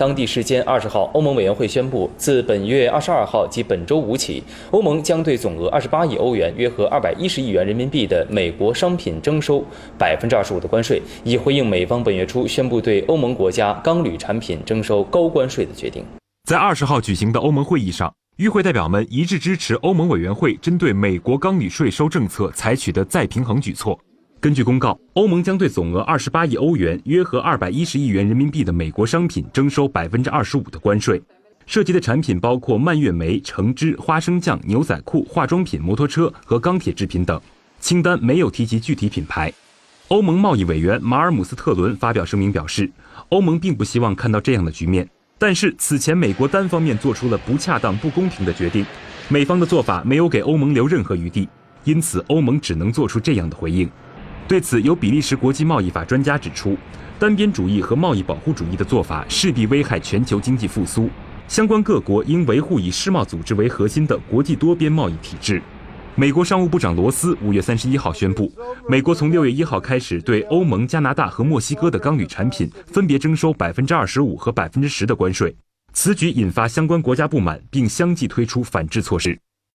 当地时间二十号，欧盟委员会宣布，自本月二十二号及本周五起，欧盟将对总额二十八亿欧元（约合二百一十亿元人民币）的美国商品征收百分之二十五的关税，以回应美方本月初宣布对欧盟国家钢铝产品征收高关税的决定。在二十号举行的欧盟会议上，与会代表们一致支持欧盟委员会针对美国钢铝税收政策采取的再平衡举措。根据公告，欧盟将对总额二十八亿欧元（约合二百一十亿元人民币）的美国商品征收百分之二十五的关税，涉及的产品包括蔓越莓、橙汁、花生酱、牛仔裤、化妆品、摩托车和钢铁制品等。清单没有提及具体品牌。欧盟贸易委员马尔姆斯特伦发表声明表示，欧盟并不希望看到这样的局面，但是此前美国单方面做出了不恰当、不公平的决定，美方的做法没有给欧盟留任何余地，因此欧盟只能做出这样的回应。对此，有比利时国际贸易法专家指出，单边主义和贸易保护主义的做法势必危害全球经济复苏。相关各国应维护以世贸组织为核心的国际多边贸易体制。美国商务部长罗斯五月三十一号宣布，美国从六月一号开始对欧盟、加拿大和墨西哥的钢铝产品分别征收百分之二十五和百分之十的关税。此举引发相关国家不满，并相继推出反制措施。